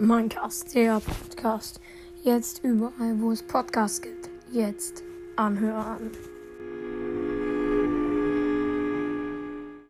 Minecast, der Podcast. Jetzt überall, wo es Podcasts gibt. Jetzt anhören.